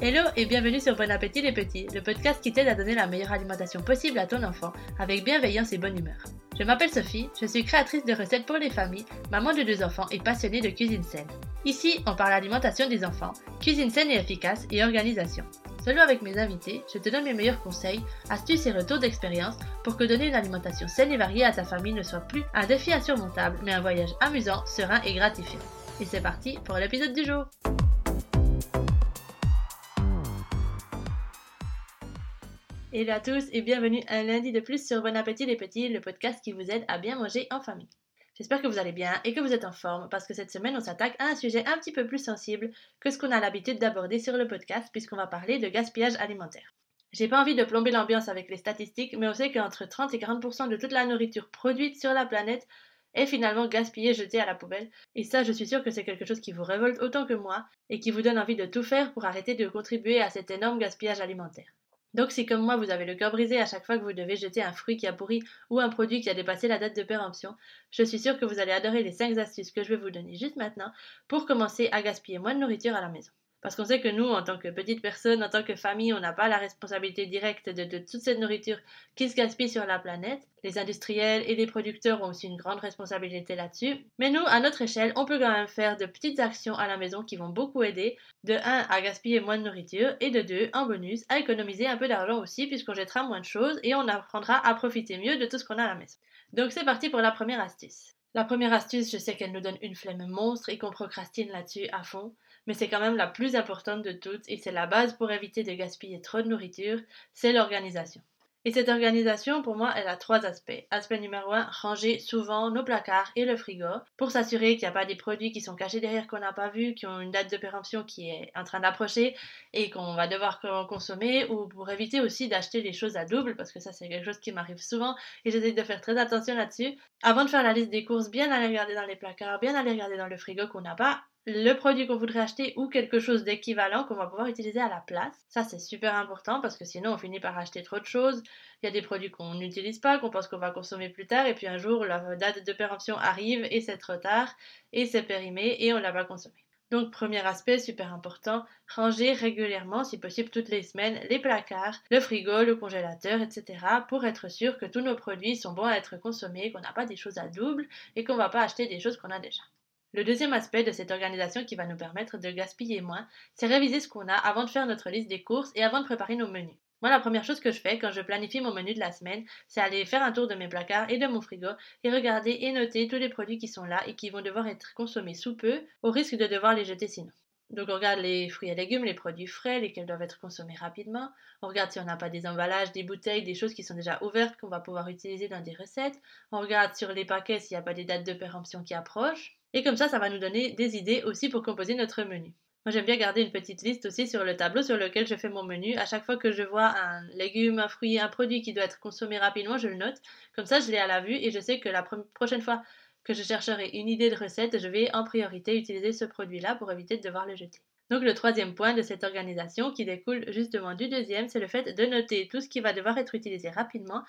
Hello et bienvenue sur Bon Appétit les Petits, le podcast qui t'aide à donner la meilleure alimentation possible à ton enfant, avec bienveillance et bonne humeur. Je m'appelle Sophie, je suis créatrice de recettes pour les familles, maman de deux enfants et passionnée de cuisine saine. Ici, on parle alimentation des enfants, cuisine saine et efficace et organisation. Solo avec mes invités, je te donne mes meilleurs conseils, astuces et retours d'expérience pour que donner une alimentation saine et variée à ta famille ne soit plus un défi insurmontable, mais un voyage amusant, serein et gratifiant. Et c'est parti pour l'épisode du jour. Hello à tous et bienvenue un lundi de plus sur Bon Appétit les Petits, le podcast qui vous aide à bien manger en famille. J'espère que vous allez bien et que vous êtes en forme parce que cette semaine on s'attaque à un sujet un petit peu plus sensible que ce qu'on a l'habitude d'aborder sur le podcast puisqu'on va parler de gaspillage alimentaire. J'ai pas envie de plomber l'ambiance avec les statistiques, mais on sait qu'entre 30 et 40% de toute la nourriture produite sur la planète est finalement gaspillée, jetée à la poubelle. Et ça, je suis sûre que c'est quelque chose qui vous révolte autant que moi et qui vous donne envie de tout faire pour arrêter de contribuer à cet énorme gaspillage alimentaire. Donc si comme moi vous avez le cœur brisé à chaque fois que vous devez jeter un fruit qui a pourri ou un produit qui a dépassé la date de péremption, je suis sûre que vous allez adorer les 5 astuces que je vais vous donner juste maintenant pour commencer à gaspiller moins de nourriture à la maison. Parce qu'on sait que nous, en tant que petite personne, en tant que famille, on n'a pas la responsabilité directe de, toute cette nourriture qui se gaspille sur la planète. Les industriels et les producteurs ont aussi une grande responsabilité là-dessus. Mais nous, à notre échelle, on peut quand même faire de petites actions à la maison qui vont beaucoup aider. De 1 à gaspiller moins de nourriture et de 2, en bonus, à économiser un peu d'argent aussi puisqu'on jettera moins de choses et on apprendra à profiter mieux de tout ce qu'on a à la maison. Donc c'est parti pour la première astuce. La première astuce, je sais qu'elle nous donne une flemme monstre et qu'on procrastine là-dessus à fond mais c'est quand même la plus importante de toutes et c'est la base pour éviter de gaspiller trop de nourriture, c'est l'organisation. Et cette organisation, pour moi, elle a trois aspects. Aspect numéro un, ranger souvent nos placards et le frigo pour s'assurer qu'il n'y a pas des produits qui sont cachés derrière qu'on n'a pas vu, qui ont une date de péremption qui est en train d'approcher et qu'on va devoir consommer ou pour éviter aussi d'acheter les choses à double parce que ça c'est quelque chose qui m'arrive souvent et j'essaie de faire très attention là-dessus. Avant de faire la liste des courses, bien aller regarder dans les placards, bien aller regarder dans le frigo qu'on n'a pas le produit qu'on voudrait acheter ou quelque chose d'équivalent qu'on va pouvoir utiliser à la place. Ça, c'est super important parce que sinon, on finit par acheter trop de choses. Il y a des produits qu'on n'utilise pas, qu'on pense qu'on va consommer plus tard, et puis un jour, la date de péremption arrive et c'est trop tard, et c'est périmé et on l'a pas consommé. Donc, premier aspect super important, ranger régulièrement, si possible toutes les semaines, les placards, le frigo, le congélateur, etc. pour être sûr que tous nos produits sont bons à être consommés, qu'on n'a pas des choses à double et qu'on ne va pas acheter des choses qu'on a déjà. Le deuxième aspect de cette organisation qui va nous permettre de gaspiller moins, c'est réviser ce qu'on a avant de faire notre liste des courses et avant de préparer nos menus. Moi, la première chose que je fais quand je planifie mon menu de la semaine, c'est aller faire un tour de mes placards et de mon frigo et regarder et noter tous les produits qui sont là et qui vont devoir être consommés sous peu, au risque de devoir les jeter sinon. Donc on regarde les fruits et légumes, les produits frais, lesquels doivent être consommés rapidement. On regarde si on n'a pas des emballages, des bouteilles, des choses qui sont déjà ouvertes qu'on va pouvoir utiliser dans des recettes. On regarde sur les paquets s'il n'y a pas des dates de péremption qui approchent. Et comme ça, ça va nous donner des idées aussi pour composer notre menu. Moi, j'aime bien garder une petite liste aussi sur le tableau sur lequel je fais mon menu. À chaque fois que je vois un légume, un fruit, un produit qui doit être consommé rapidement, je le note. Comme ça, je l'ai à la vue et je sais que la prochaine fois que je chercherai une idée de recette, je vais en priorité utiliser ce produit-là pour éviter de devoir le jeter. Donc le troisième point de cette organisation qui découle justement du deuxième, c'est le fait de noter tout ce qui va devoir être utilisé rapidement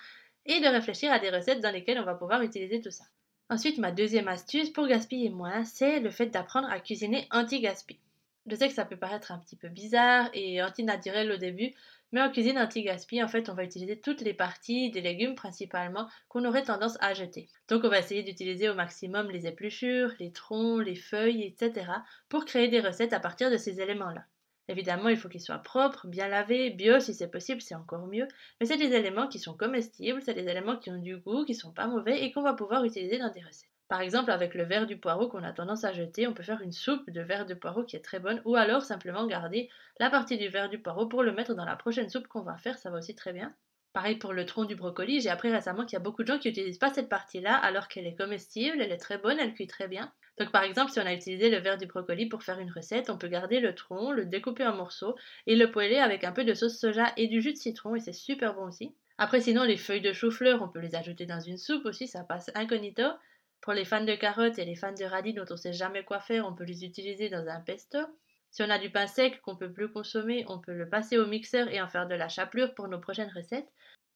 et de réfléchir à des recettes dans lesquelles on va pouvoir utiliser tout ça. Ensuite, ma deuxième astuce pour gaspiller moins, c'est le fait d'apprendre à cuisiner anti-gaspi. Je sais que ça peut paraître un petit peu bizarre et anti-naturel au début, mais en cuisine anti-gaspi, en fait, on va utiliser toutes les parties des légumes principalement qu'on aurait tendance à jeter. Donc on va essayer d'utiliser au maximum les épluchures, les troncs, les feuilles, etc. pour créer des recettes à partir de ces éléments-là. Évidemment, il faut qu'ils soient propres, bien lavés, bio si c'est possible, c'est encore mieux. Mais c'est des éléments qui sont comestibles, c'est des éléments qui ont du goût, qui sont pas mauvais et qu'on va pouvoir utiliser dans des recettes. Par exemple, avec le verre du poireau qu'on a tendance à jeter, on peut faire une soupe de verre de poireau qui est très bonne, ou alors simplement garder la partie du verre du poireau pour le mettre dans la prochaine soupe qu'on va faire, ça va aussi très bien. Pareil pour le tronc du brocoli, j'ai appris récemment qu'il y a beaucoup de gens qui n'utilisent pas cette partie-là alors qu'elle est comestible, elle est très bonne, elle cuit très bien. Donc par exemple, si on a utilisé le verre du brocoli pour faire une recette, on peut garder le tronc, le découper en morceaux et le poêler avec un peu de sauce soja et du jus de citron et c'est super bon aussi. Après sinon, les feuilles de chou-fleur, on peut les ajouter dans une soupe aussi, ça passe incognito. Pour les fans de carottes et les fans de radis dont on sait jamais quoi faire, on peut les utiliser dans un pesto. Si on a du pain sec qu'on peut plus consommer, on peut le passer au mixeur et en faire de la chapelure pour nos prochaines recettes.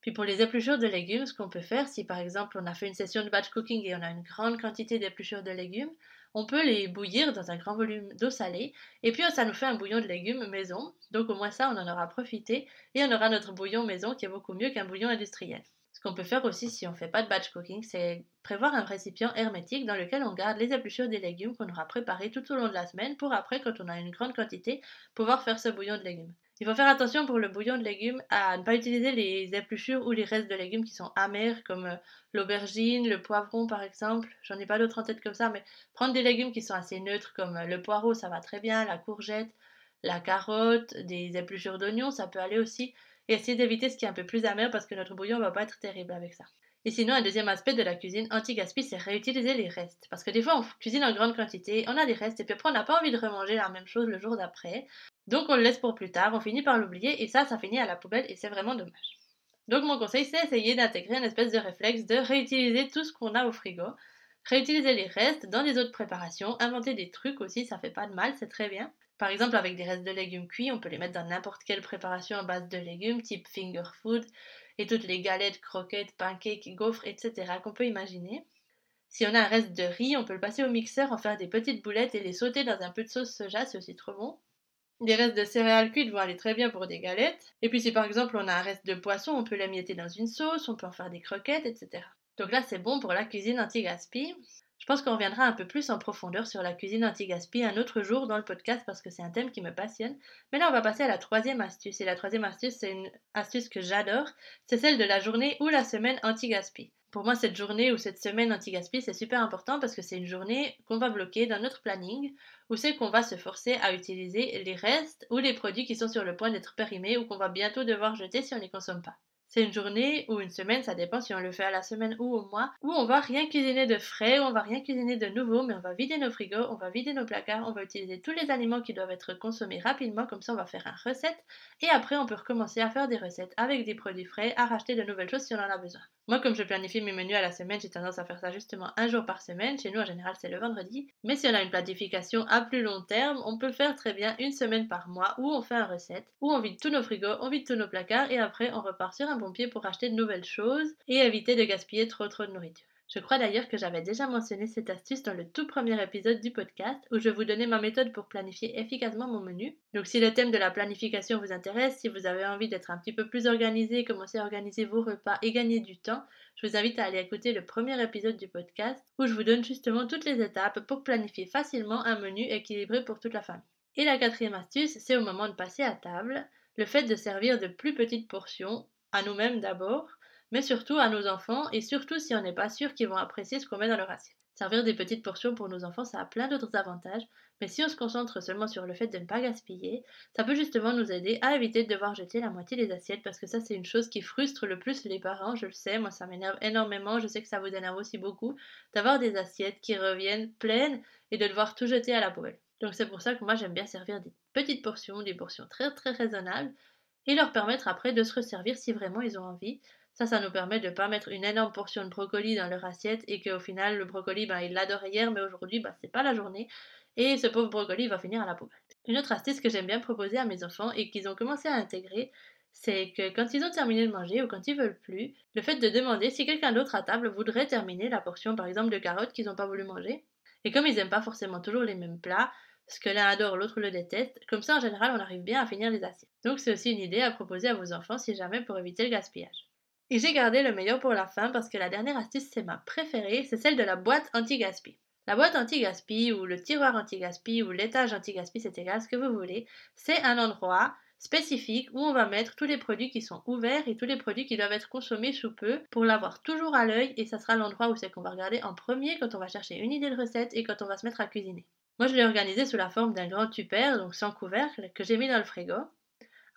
Puis pour les épluchures de légumes, ce qu'on peut faire, si par exemple on a fait une session de batch cooking et on a une grande quantité d'épluchures de légumes, on peut les bouillir dans un grand volume d'eau salée et puis ça nous fait un bouillon de légumes maison. Donc au moins ça, on en aura profité et on aura notre bouillon maison qui est beaucoup mieux qu'un bouillon industriel. Ce qu'on peut faire aussi si on ne fait pas de batch cooking, c'est prévoir un récipient hermétique dans lequel on garde les épluchures des légumes qu'on aura préparés tout au long de la semaine pour après, quand on a une grande quantité, pouvoir faire ce bouillon de légumes. Il faut faire attention pour le bouillon de légumes à ne pas utiliser les épluchures ou les restes de légumes qui sont amers, comme euh, l'aubergine, le poivron par exemple. J'en ai pas d'autres en tête comme ça, mais prendre des légumes qui sont assez neutres, comme euh, le poireau, ça va très bien, la courgette, la carotte, des épluchures d'oignons, ça peut aller aussi. Et essayer d'éviter ce qui est un peu plus amer parce que notre bouillon va pas être terrible avec ça. Et sinon, un deuxième aspect de la cuisine anti-gaspi, c'est réutiliser les restes. Parce que des fois, on cuisine en grande quantité, on a des restes, et puis après, on n'a pas envie de remanger la même chose le jour d'après. Donc, on le laisse pour plus tard, on finit par l'oublier, et ça, ça finit à la poubelle, et c'est vraiment dommage. Donc, mon conseil, c'est essayer d'intégrer une espèce de réflexe de réutiliser tout ce qu'on a au frigo. Réutiliser les restes dans des autres préparations, inventer des trucs aussi, ça fait pas de mal, c'est très bien. Par exemple, avec des restes de légumes cuits, on peut les mettre dans n'importe quelle préparation à base de légumes, type finger food, et toutes les galettes, croquettes, pancakes, gaufres, etc. qu'on peut imaginer. Si on a un reste de riz, on peut le passer au mixeur, en faire des petites boulettes et les sauter dans un peu de sauce soja, c'est aussi trop bon. Des restes de céréales cuites vont aller très bien pour des galettes. Et puis si par exemple on a un reste de poisson, on peut l'émietter dans une sauce, on peut en faire des croquettes, etc. Donc là c'est bon pour la cuisine anti-gaspi. Je pense qu'on reviendra un peu plus en profondeur sur la cuisine anti-gaspi un autre jour dans le podcast parce que c'est un thème qui me passionne. Mais là, on va passer à la troisième astuce. Et la troisième astuce, c'est une astuce que j'adore. C'est celle de la journée ou la semaine anti-gaspi. Pour moi, cette journée ou cette semaine anti-gaspi, c'est super important parce que c'est une journée qu'on va bloquer dans notre planning où c'est qu'on va se forcer à utiliser les restes ou les produits qui sont sur le point d'être périmés ou qu'on va bientôt devoir jeter si on ne les consomme pas. C'est une journée ou une semaine, ça dépend si on le fait à la semaine ou au mois, où on va rien cuisiner de frais, on va rien cuisiner de nouveau, mais on va vider nos frigos, on va vider nos placards, on va utiliser tous les aliments qui doivent être consommés rapidement, comme ça on va faire une recette, et après on peut recommencer à faire des recettes avec des produits frais, à racheter de nouvelles choses si on en a besoin. Moi, comme je planifie mes menus à la semaine, j'ai tendance à faire ça justement un jour par semaine. Chez nous, en général, c'est le vendredi. Mais si on a une planification à plus long terme, on peut faire très bien une semaine par mois où on fait une recette, où on vide tous nos frigos, on vide tous nos placards et après on repart sur un pour acheter de nouvelles choses et éviter de gaspiller trop trop de nourriture. Je crois d'ailleurs que j'avais déjà mentionné cette astuce dans le tout premier épisode du podcast où je vous donnais ma méthode pour planifier efficacement mon menu. Donc si le thème de la planification vous intéresse, si vous avez envie d'être un petit peu plus organisé, commencer à organiser vos repas et gagner du temps, je vous invite à aller écouter le premier épisode du podcast où je vous donne justement toutes les étapes pour planifier facilement un menu équilibré pour toute la famille. Et la quatrième astuce, c'est au moment de passer à table, le fait de servir de plus petites portions, à nous-mêmes d'abord, mais surtout à nos enfants et surtout si on n'est pas sûr qu'ils vont apprécier ce qu'on met dans leur assiette. Servir des petites portions pour nos enfants, ça a plein d'autres avantages, mais si on se concentre seulement sur le fait de ne pas gaspiller, ça peut justement nous aider à éviter de devoir jeter la moitié des assiettes parce que ça c'est une chose qui frustre le plus les parents, je le sais, moi ça m'énerve énormément, je sais que ça vous énerve aussi beaucoup, d'avoir des assiettes qui reviennent pleines et de devoir tout jeter à la poubelle. Donc c'est pour ça que moi j'aime bien servir des petites portions, des portions très très raisonnables et leur permettre après de se resservir si vraiment ils ont envie. Ça, ça nous permet de ne pas mettre une énorme portion de brocoli dans leur assiette et qu'au final, le brocoli, ben, il l'adorait hier, mais aujourd'hui, ben, c'est pas la journée. Et ce pauvre brocoli va finir à la poubelle. Une autre astuce que j'aime bien proposer à mes enfants et qu'ils ont commencé à intégrer, c'est que quand ils ont terminé de manger ou quand ils veulent plus, le fait de demander si quelqu'un d'autre à table voudrait terminer la portion, par exemple, de carottes qu'ils n'ont pas voulu manger. Et comme ils n'aiment pas forcément toujours les mêmes plats, parce que l'un adore, l'autre le déteste, comme ça en général on arrive bien à finir les assiettes. Donc c'est aussi une idée à proposer à vos enfants si jamais pour éviter le gaspillage. Et j'ai gardé le meilleur pour la fin parce que la dernière astuce, c'est ma préférée, c'est celle de la boîte anti-gaspi. La boîte anti-gaspi ou le tiroir anti-gaspi ou l'étage anti-gaspi, c'est égal, ce que vous voulez, c'est un endroit spécifique où on va mettre tous les produits qui sont ouverts et tous les produits qui doivent être consommés sous peu pour l'avoir toujours à l'œil et ça sera l'endroit où c'est qu'on va regarder en premier quand on va chercher une idée de recette et quand on va se mettre à cuisiner. Moi je l'ai organisé sous la forme d'un grand tupper, donc sans couvercle, que j'ai mis dans le frigo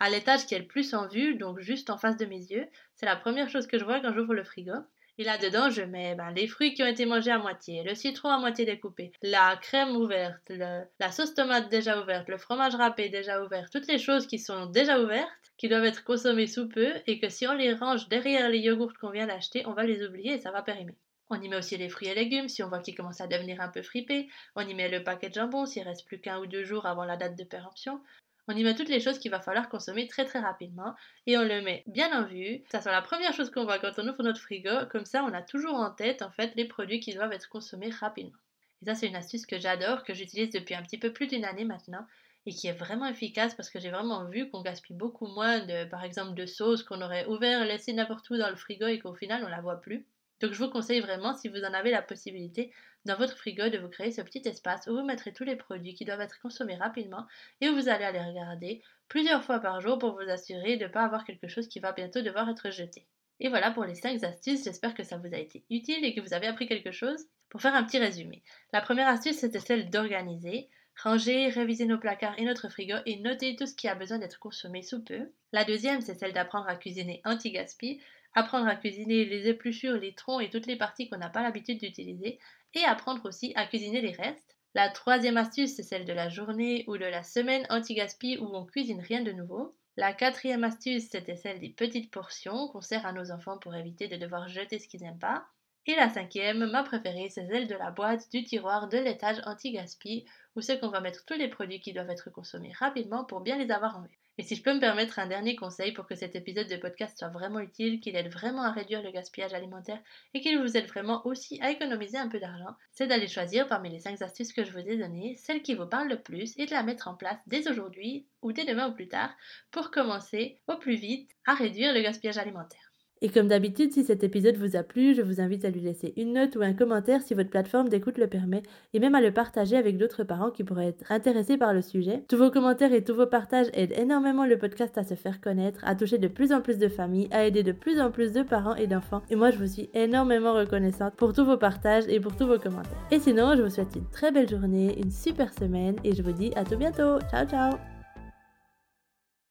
à l'étage qui est le plus en vue, donc juste en face de mes yeux. C'est la première chose que je vois quand j'ouvre le frigo. Et là-dedans, je mets ben, les fruits qui ont été mangés à moitié, le citron à moitié découpé, la crème ouverte, la sauce tomate déjà ouverte, le fromage râpé déjà ouvert, toutes les choses qui sont déjà ouvertes, qui doivent être consommées sous peu, et que si on les range derrière les yogourts qu'on vient d'acheter, on va les oublier et ça va périmer. On y met aussi les fruits et légumes si on voit qu'ils commencent à devenir un peu fripés. On y met le paquet de jambon s'il reste plus qu'un ou deux jours avant la date de péremption. On y met toutes les choses qu'il va falloir consommer très très rapidement et on le met bien en vue. Ça soit la première chose qu'on voit quand on ouvre notre frigo, comme ça on a toujours en tête en fait les produits qui doivent être consommés rapidement. Et ça c'est une astuce que j'adore, que j'utilise depuis un petit peu plus d'une année maintenant et qui est vraiment efficace parce que j'ai vraiment vu qu'on gaspille beaucoup moins de par exemple de sauce qu'on aurait ouvert laissé n'importe où dans le frigo et qu'au final on la voit plus. Donc je vous conseille vraiment, si vous en avez la possibilité, dans votre frigo de vous créer ce petit espace où vous mettrez tous les produits qui doivent être consommés rapidement et où vous allez aller regarder plusieurs fois par jour pour vous assurer de ne pas avoir quelque chose qui va bientôt devoir être jeté. Et voilà pour les 5 astuces, j'espère que ça vous a été utile et que vous avez appris quelque chose. Pour faire un petit résumé, la première astuce c'était celle d'organiser. Ranger, réviser nos placards et notre frigo et noter tout ce qui a besoin d'être consommé sous peu. La deuxième, c'est celle d'apprendre à cuisiner anti-gaspi apprendre à cuisiner les épluchures, les troncs et toutes les parties qu'on n'a pas l'habitude d'utiliser, et apprendre aussi à cuisiner les restes. La troisième astuce, c'est celle de la journée ou de la semaine anti-gaspi où on cuisine rien de nouveau. La quatrième astuce, c'était celle des petites portions qu'on sert à nos enfants pour éviter de devoir jeter ce qu'ils n'aiment pas. Et la cinquième, ma préférée, c'est celle de la boîte, du tiroir, de l'étage anti-gaspi, où c'est qu'on va mettre tous les produits qui doivent être consommés rapidement pour bien les avoir en vue. Et si je peux me permettre un dernier conseil pour que cet épisode de podcast soit vraiment utile, qu'il aide vraiment à réduire le gaspillage alimentaire et qu'il vous aide vraiment aussi à économiser un peu d'argent, c'est d'aller choisir parmi les 5 astuces que je vous ai données celle qui vous parle le plus et de la mettre en place dès aujourd'hui ou dès demain ou plus tard pour commencer au plus vite à réduire le gaspillage alimentaire. Et comme d'habitude, si cet épisode vous a plu, je vous invite à lui laisser une note ou un commentaire si votre plateforme d'écoute le permet, et même à le partager avec d'autres parents qui pourraient être intéressés par le sujet. Tous vos commentaires et tous vos partages aident énormément le podcast à se faire connaître, à toucher de plus en plus de familles, à aider de plus en plus de parents et d'enfants. Et moi, je vous suis énormément reconnaissante pour tous vos partages et pour tous vos commentaires. Et sinon, je vous souhaite une très belle journée, une super semaine, et je vous dis à tout bientôt. Ciao ciao